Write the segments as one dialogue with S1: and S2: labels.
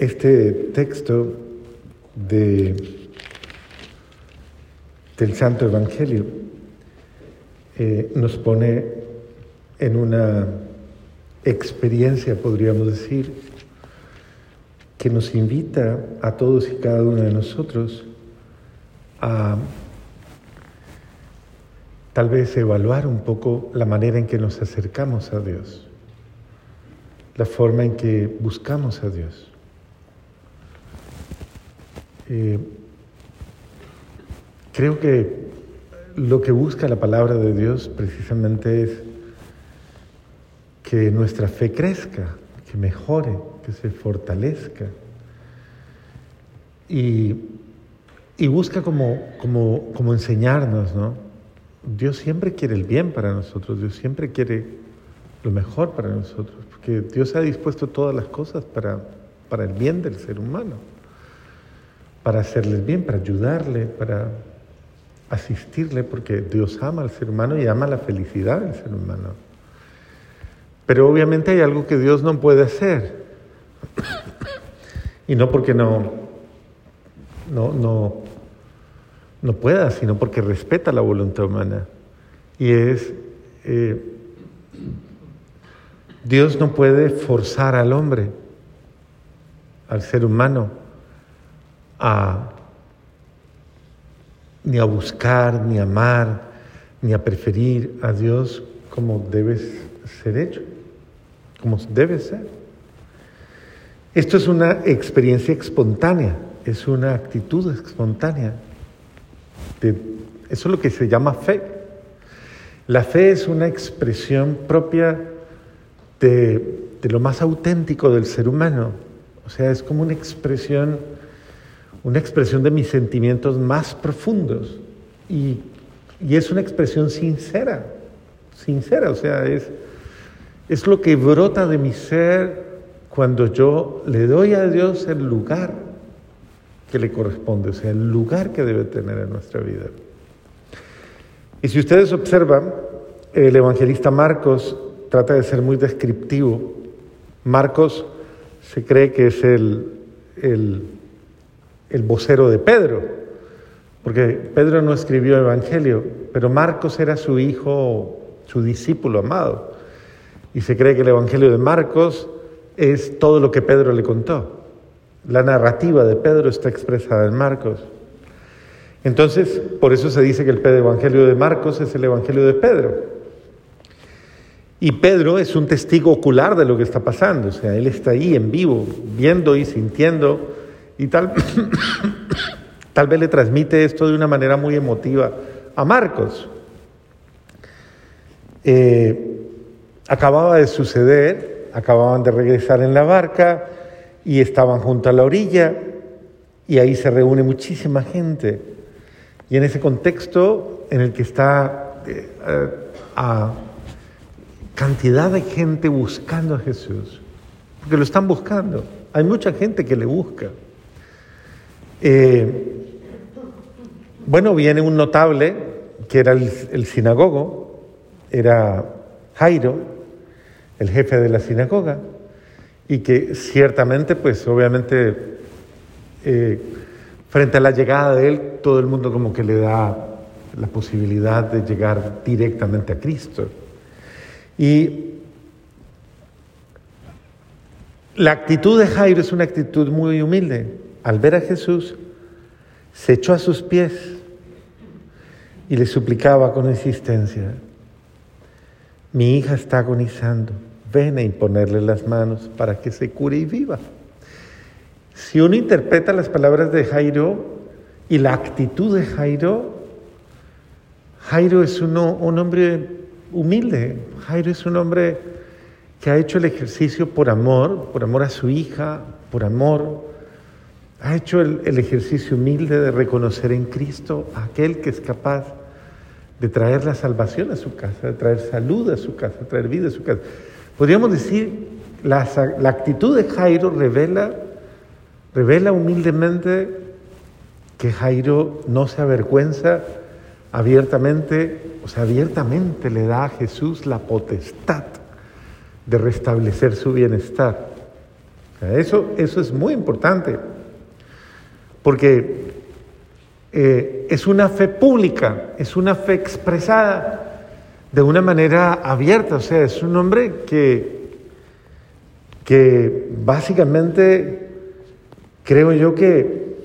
S1: Este texto de, del Santo Evangelio eh, nos pone en una experiencia, podríamos decir, que nos invita a todos y cada uno de nosotros a tal vez evaluar un poco la manera en que nos acercamos a Dios, la forma en que buscamos a Dios. Eh, creo que lo que busca la palabra de Dios precisamente es que nuestra fe crezca, que mejore, que se fortalezca. Y, busca como, como, como enseñarnos, ¿no? Dios siempre quiere el bien para nosotros, Dios siempre quiere lo mejor para nosotros, porque Dios ha dispuesto todas las cosas para, para el bien del ser humano para hacerles bien, para ayudarle, para asistirle, porque Dios ama al ser humano y ama la felicidad del ser humano. Pero obviamente hay algo que Dios no puede hacer. Y no porque no, no, no, no pueda, sino porque respeta la voluntad humana. Y es, eh, Dios no puede forzar al hombre, al ser humano, ni a buscar, ni a amar, ni a preferir a Dios como debe ser hecho, como debe ser. Esto es una experiencia espontánea, es una actitud espontánea. eso es lo que se llama fe. La fe es una expresión propia de lo más auténtico del ser humano. O sea, es como una expresión una expresión de mis sentimientos más profundos y, es una expresión sincera, sincera, o sea, es, es lo que brota de mi ser cuando yo le doy a Dios el lugar que le corresponde, o sea, el lugar que debe tener en nuestra vida. Y si ustedes observan, el evangelista Marcos trata de ser muy descriptivo. Marcos se cree que es el, el el vocero de Pedro, porque Pedro no escribió Evangelio, pero Marcos era su hijo, su discípulo amado. Y se cree que el Evangelio de Marcos es todo lo que Pedro le contó. La narrativa de Pedro está expresada en Marcos. Entonces, por eso se dice que el Evangelio de Marcos es el Evangelio de Pedro. Y Pedro es un testigo ocular de lo que está pasando, o sea, él está ahí en vivo, viendo y sintiendo y tal, tal vez le transmite esto de una manera muy emotiva a Marcos. Eh, acababa de suceder, acababan de regresar en la barca y estaban junto a la orilla y ahí se reúne muchísima gente. Y en ese contexto en el que está eh, a cantidad de gente buscando a Jesús, porque lo están buscando, hay mucha gente que le busca. Eh, bueno, viene un notable que era el, sinagogo, era Jairo, el jefe de la sinagoga, y que ciertamente, pues obviamente, eh, frente a la llegada de él, todo el mundo como que le da la posibilidad de llegar directamente a Cristo. Y la actitud de Jairo es una actitud muy humilde al ver a Jesús, se echó a sus pies y le suplicaba con insistencia, mi hija está agonizando, ven a imponerle las manos para que se cure y viva. Si uno interpreta las palabras de Jairo y la actitud de Jairo, Jairo es uno, un hombre humilde, Jairo es un hombre que ha hecho el ejercicio por amor, por amor a su hija, por amor ha hecho el, ejercicio humilde de reconocer en Cristo a aquel que es capaz de traer la salvación a su casa, de traer salud a su casa, de traer vida a su casa. Podríamos decir, la, la actitud de Jairo revela, revela humildemente que Jairo no se avergüenza abiertamente, o sea, abiertamente le da a Jesús la potestad de restablecer su bienestar. Eso, eso es muy importante, porque eh, es una fe pública, es una fe expresada de una manera abierta, o sea, es un hombre que, que básicamente creo yo que,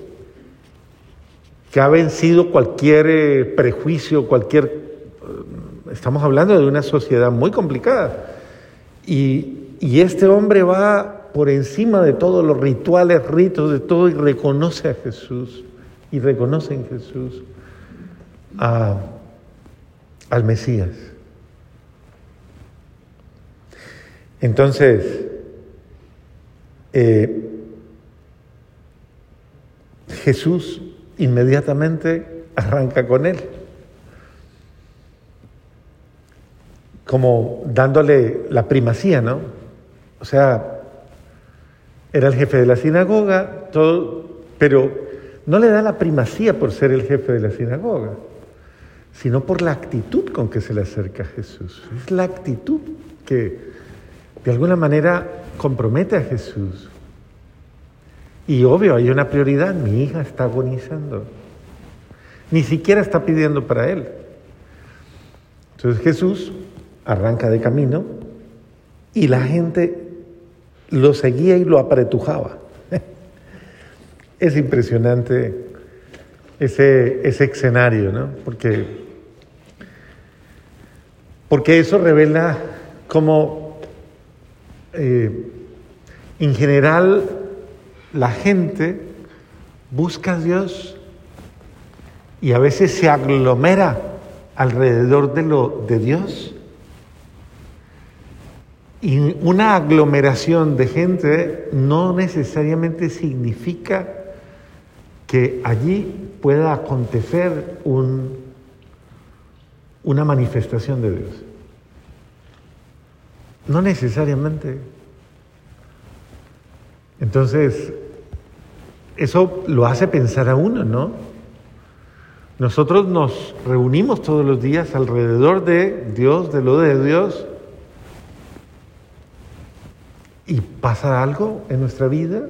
S1: que ha vencido cualquier eh, prejuicio, cualquier... Eh, estamos hablando de una sociedad muy complicada. Y, y este hombre va por encima de todos los rituales, ritos, de todo, y reconoce a Jesús y reconoce en Jesús al Mesías. Entonces, eh, Jesús inmediatamente arranca con él, como dándole la primacía, ¿no? O sea, era el jefe de la sinagoga, pero no le da la primacía por ser el jefe de la sinagoga, sino por la actitud con que se le acerca a Jesús. Es la actitud que de alguna manera compromete a Jesús. Y obvio, hay una prioridad, mi hija está agonizando. Ni siquiera está pidiendo para él. Entonces Jesús arranca de camino y la gente lo seguía y lo apretujaba. Es impresionante ese, ese escenario, ¿no? Porque, porque eso revela cómo eh, en general la gente busca a Dios y a veces se aglomera alrededor de, lo, de Dios. Y una aglomeración de gente no necesariamente significa que allí pueda acontecer un, una manifestación de Dios. No necesariamente. Entonces, eso lo hace pensar a uno, ¿no? Nosotros nos reunimos todos los días alrededor de Dios, de lo de Dios, y pasa algo en nuestra vida,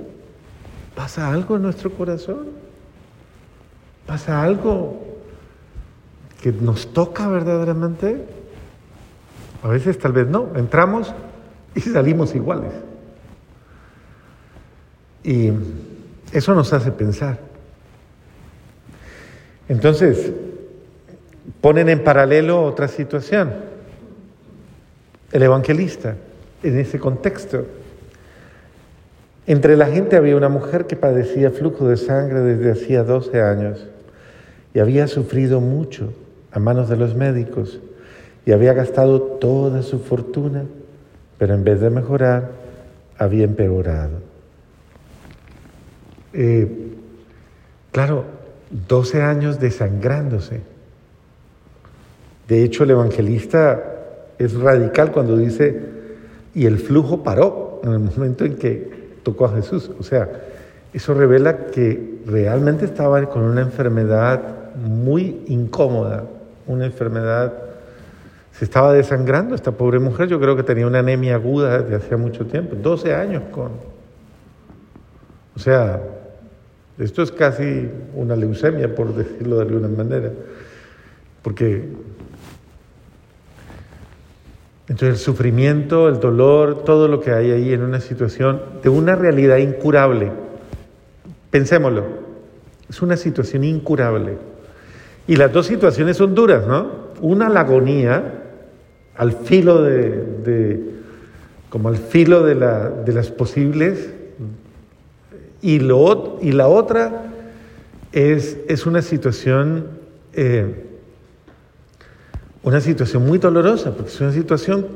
S1: pasa algo en nuestro corazón pasa algo que nos toca verdaderamente. A veces tal vez no, entramos y salimos iguales. Y eso nos hace pensar. Entonces, ponen en paralelo otra situación. El evangelista, en ese contexto. Entre la gente había una mujer que padecía flujo de sangre desde hacía 12 años y había sufrido mucho a manos de los médicos y había gastado toda su fortuna, pero en vez de mejorar, había empeorado. Eh, claro, 12 años desangrándose. De hecho, el evangelista es radical cuando dice, y el flujo paró en el momento en que tocó a Jesús. O sea, eso revela que realmente estaba con una enfermedad muy incómoda, una enfermedad. Se estaba desangrando esta pobre mujer, yo creo que tenía una anemia aguda de hacía mucho tiempo, 12 años con... O sea, esto es casi una leucemia, por decirlo de alguna manera, porque entonces el sufrimiento, el dolor, todo lo que hay ahí en una situación de una realidad incurable, pensémoslo, es una situación incurable. Y las dos situaciones son duras, ¿no? Una la agonía, al filo de, como al filo de, la, de las posibles, y, la otra es, es una situación, eh, una situación muy dolorosa, porque es una situación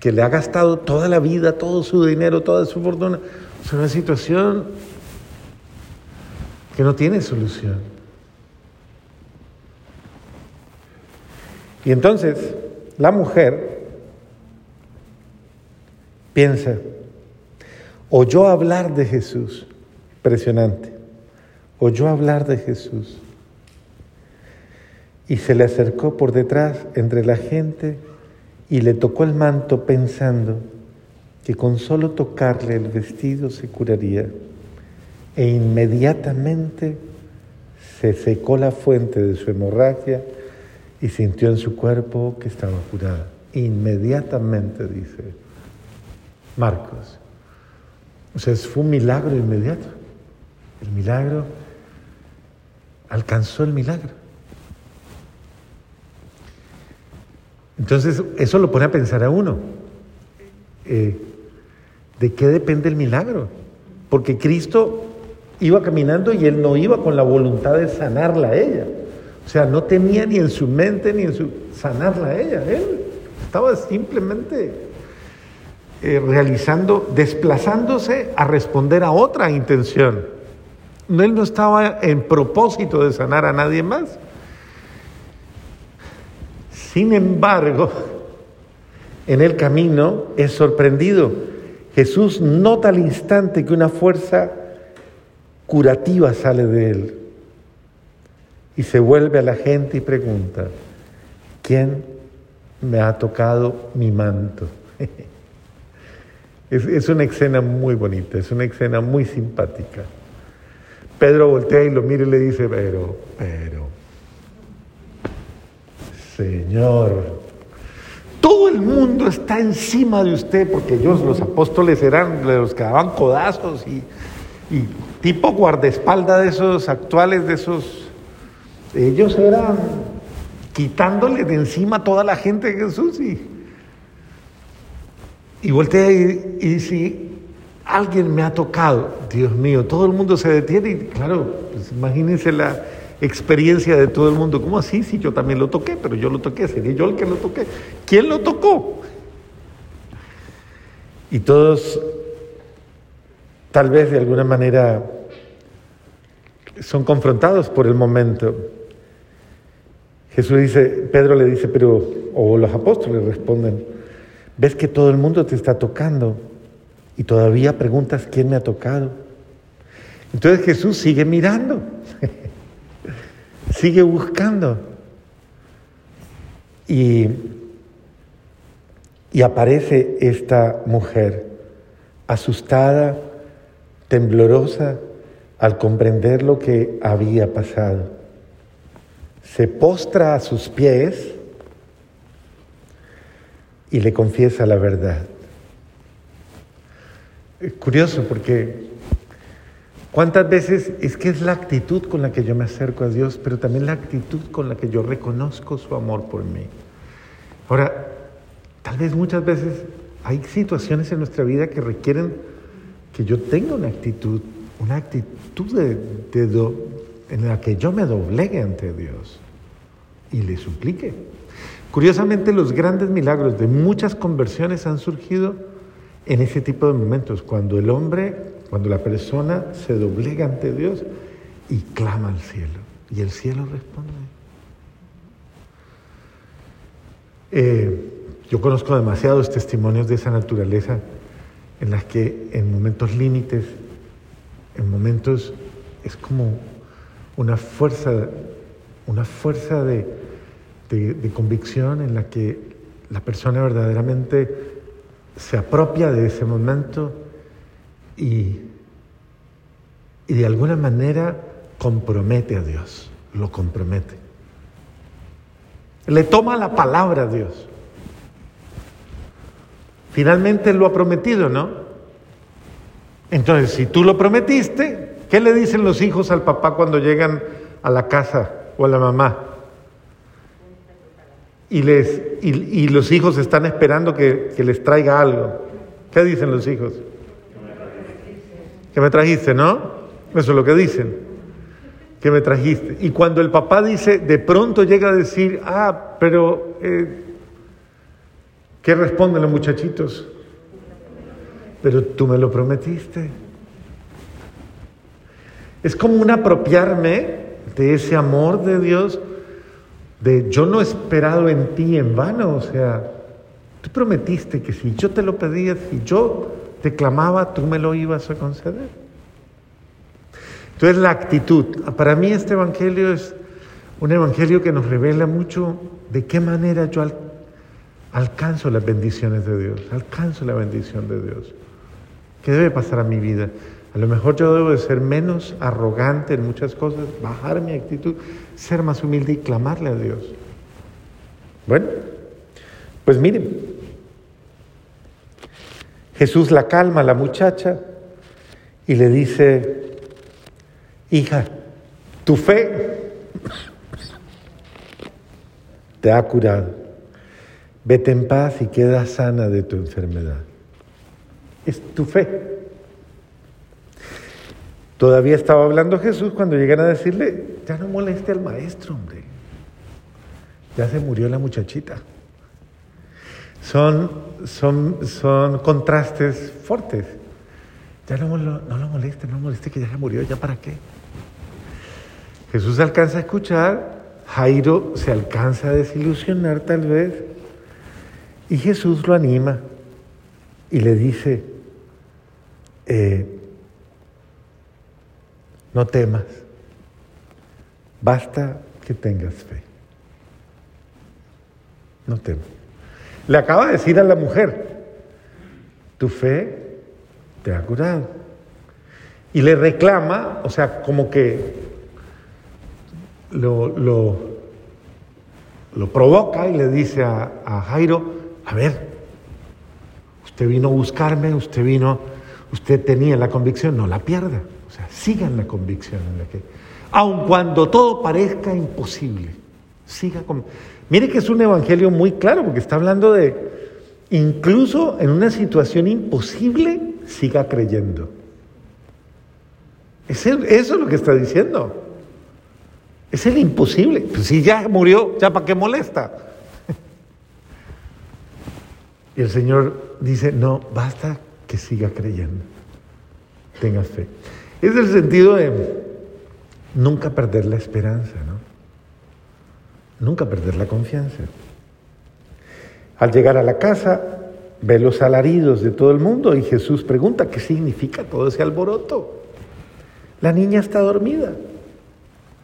S1: que le ha gastado toda la vida, todo su dinero, toda su fortuna. Es una situación que no tiene solución. Y entonces la mujer piensa, oyó hablar de Jesús, impresionante, oyó hablar de Jesús y se le acercó por detrás entre la gente y le tocó el manto pensando, que con solo tocarle el vestido se curaría e inmediatamente se secó la fuente de su hemorragia y sintió en su cuerpo que estaba curada. Inmediatamente, dice Marcos. O sea, fue un milagro inmediato. El milagro alcanzó el milagro. Entonces, eso lo pone a pensar a uno. Eh, ¿De qué depende el milagro? Porque Cristo iba caminando y él no iba con la voluntad de sanarla a ella. O sea, no tenía ni en su mente ni en su sanarla a ella. Él estaba simplemente eh, realizando, desplazándose a responder a otra intención. Él no estaba en propósito de sanar a nadie más. Sin embargo, en el camino es sorprendido. Jesús nota al instante que una fuerza curativa sale de él. Y se vuelve a la gente y pregunta, ¿quién me ha tocado mi manto? es, una escena muy bonita, es una escena muy simpática. Pedro voltea y lo mira y le dice, pero, pero, Señor, todo el mundo está encima de usted, porque ellos, los apóstoles, eran los que daban codazos y, tipo guardaespaldas de esos actuales, de esos, ellos eran quitándole de encima a toda la gente de Jesús y, y voltea y, y dice, alguien me ha tocado, Dios mío, todo el mundo se detiene y claro, pues imagínense la experiencia de todo el mundo, ¿cómo así? Si yo también lo toqué, pero yo lo toqué, sería yo el que lo toqué. ¿Quién lo tocó? Y todos tal vez de alguna manera son confrontados por el momento. Jesús dice, Pedro le dice, pero, o los apóstoles responden, ves que todo el mundo te está tocando y todavía preguntas quién me ha tocado. Entonces Jesús sigue mirando, sigue buscando y, y aparece esta mujer asustada, temblorosa al comprender lo que había pasado. Se postra a sus pies y le confiesa la verdad. Es curioso porque cuántas veces es que es la actitud con la que yo me acerco a Dios, pero también la actitud con la que yo reconozco su amor por mí. Ahora, tal vez muchas veces hay situaciones en nuestra vida que requieren que yo tenga una actitud, una actitud de, en la que yo me doblegue ante Dios y le suplique. Curiosamente, los grandes milagros de muchas conversiones han surgido en ese tipo de momentos, cuando el hombre, cuando la persona se doblega ante Dios y clama al cielo, y el cielo responde. Eh, yo conozco demasiados testimonios de esa naturaleza en las que en momentos límites, en momentos es como una fuerza, una fuerza de, convicción en la que la persona verdaderamente se apropia de ese momento y, y de alguna manera compromete a Dios, lo compromete. Le toma la palabra a Dios. Finalmente lo ha prometido, ¿no? Entonces, si tú lo prometiste, ¿qué le dicen los hijos al papá cuando llegan a la casa o a la mamá? Y, les, y, los hijos están esperando que, que, les traiga algo. ¿Qué dicen los hijos? Que me trajiste, ¿no? Eso es lo que dicen. Que me trajiste. Y cuando el papá dice, de pronto llega a decir, ah, pero eh, ¿Qué responden los muchachitos? Pero tú me lo prometiste. Es como un apropiarme de ese amor de Dios, de yo no he esperado en ti en vano, o sea, tú prometiste que si yo te lo pedía, si yo clamaba, tú me lo ibas a conceder. Entonces la actitud, para mí este Evangelio es un Evangelio que nos revela mucho de qué manera yo alcanzo las bendiciones de Dios, alcanzo la bendición de Dios. ¿Qué debe pasar a mi vida? A lo mejor yo debo de ser menos arrogante en muchas cosas, bajar mi actitud, ser más humilde y clamarle a Dios. Bueno, pues miren, Jesús la calma a la muchacha y le dice, hija, tu fe te ha curado. Vete en paz y queda sana de tu enfermedad. Es tu fe. Todavía estaba hablando Jesús cuando llegan a decirle, ya no moleste al maestro, hombre. Ya se murió la muchachita. Son, son, son contrastes fuertes. Ya no, no lo moleste, no lo moleste que ya se murió, ¿ya para qué? Jesús alcanza a escuchar, Jairo se alcanza a desilusionar tal vez, y Jesús lo anima y le dice, eh, no temas, basta que tengas fe. No temas. Le acaba de decir a la mujer, tu fe te ha curado. Y le reclama, o sea, como que lo, lo, provoca y le dice a, a Jairo, a ver, usted vino a buscarme, usted vino, usted tenía la convicción, no la pierda. O sea, sigan la convicción en la que, aun cuando todo parezca imposible, siga con... Mire que es un evangelio muy claro, porque está hablando de, incluso en una situación imposible, siga creyendo. Eso es lo que está diciendo. Es el imposible. Pues si ya murió, ¿ya para qué molesta? Y el Señor dice, no, basta que siga creyendo. Tenga fe. Es el sentido de nunca perder la esperanza, ¿no? Nunca perder la confianza. Al llegar a la casa, ve los alaridos de todo el mundo y Jesús pregunta, ¿qué significa todo ese alboroto? La niña está dormida.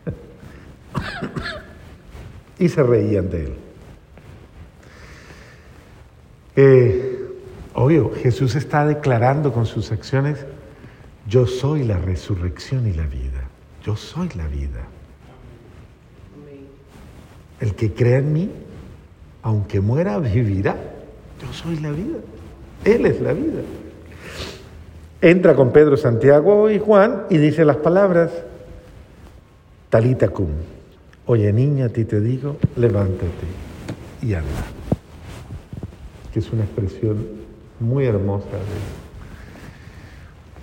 S1: y se reían de él. Eh, obvio, Jesús está declarando con sus acciones, yo soy la resurrección y la vida, yo soy la vida. El que crea en mí, aunque muera, vivirá. Yo soy la vida. Él es la vida. Entra con Pedro, Santiago y Juan y dice las palabras, talita cum. Oye niña, a ti te digo, levántate y anda. Que es una expresión muy hermosa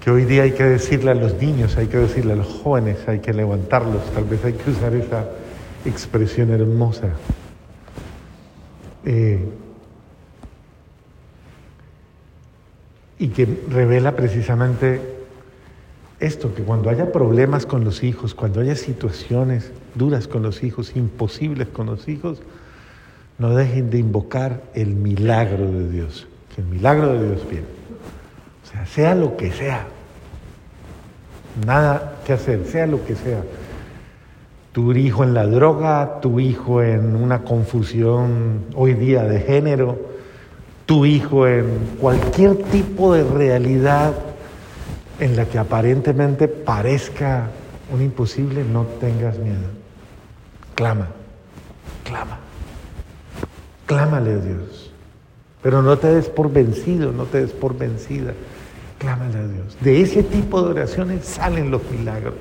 S1: que hoy día hay que decirle a los niños, hay que decirle a los jóvenes, hay que levantarlos, tal vez hay que usar esa expresión hermosa. Eh, y que revela precisamente esto, que cuando haya problemas con los hijos, cuando haya situaciones duras con los hijos, imposibles con los hijos, no dejen de invocar el milagro de Dios, que el milagro de Dios viene. O sea, sea lo que sea, nada que hacer, sea lo que sea tu hijo en la droga, tu hijo en una confusión hoy día de género, tu hijo en cualquier tipo de realidad en la que aparentemente parezca un imposible, no tengas miedo. Clama, clama, clámale a Dios. Pero no te des por vencido, no te des por vencida. Clámale a Dios. De ese tipo de oraciones salen los milagros.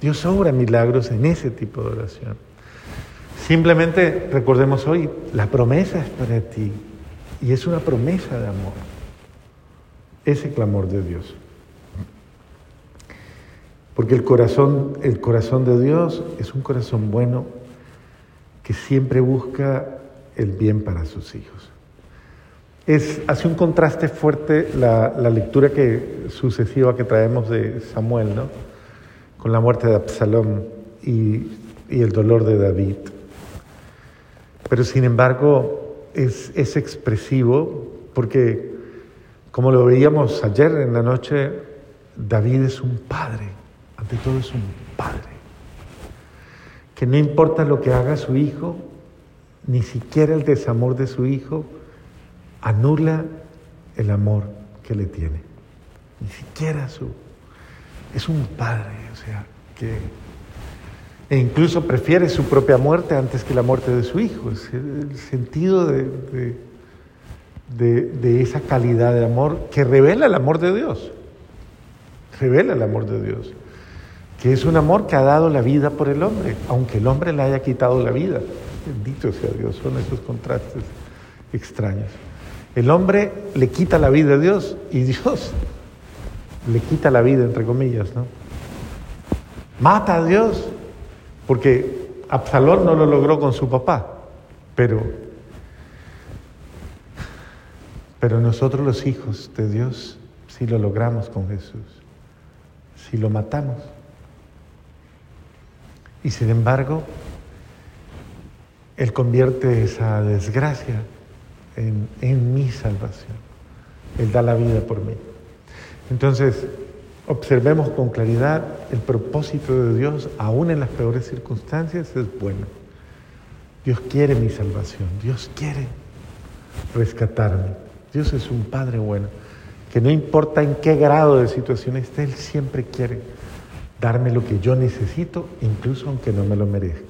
S1: Dios obra milagros en ese tipo de oración. Simplemente recordemos hoy, la promesa es para ti y es una promesa de amor. Ese clamor de Dios. Porque el corazón, el corazón de Dios es un corazón bueno que siempre busca el bien para sus hijos. Es, hace un contraste fuerte la, la lectura que, sucesiva que traemos de Samuel, ¿no? Con la muerte de Absalón y, el dolor de David. Pero sin embargo es, es expresivo porque, como lo veíamos ayer en la noche, David es un padre, ante todo es un padre, que no importa lo que haga su hijo, ni siquiera el desamor de su hijo anula el amor que le tiene. Ni siquiera su... Es un padre, o sea, que e incluso prefiere su propia muerte antes que la muerte de su hijo. Es el sentido de, de, esa calidad de amor que revela el amor de Dios. Revela el amor de Dios. Que es un amor que ha dado la vida por el hombre, aunque el hombre le haya quitado la vida. Bendito sea Dios, son esos contrastes extraños. El hombre le quita la vida a Dios y Dios le quita la vida, entre comillas, ¿no? Mata a Dios porque Absalón no lo logró con su papá, pero, pero nosotros los hijos de Dios sí lo logramos con Jesús, si lo matamos. Y sin embargo, Él convierte esa desgracia en mi salvación. Él da la vida por mí. Entonces, observemos con claridad el propósito de Dios, aún en las peores circunstancias, es bueno. Dios quiere mi salvación, Dios quiere rescatarme. Dios es un Padre bueno, que no importa en qué grado de situación esté, Él siempre quiere darme lo que yo necesito, incluso aunque no me lo merezca.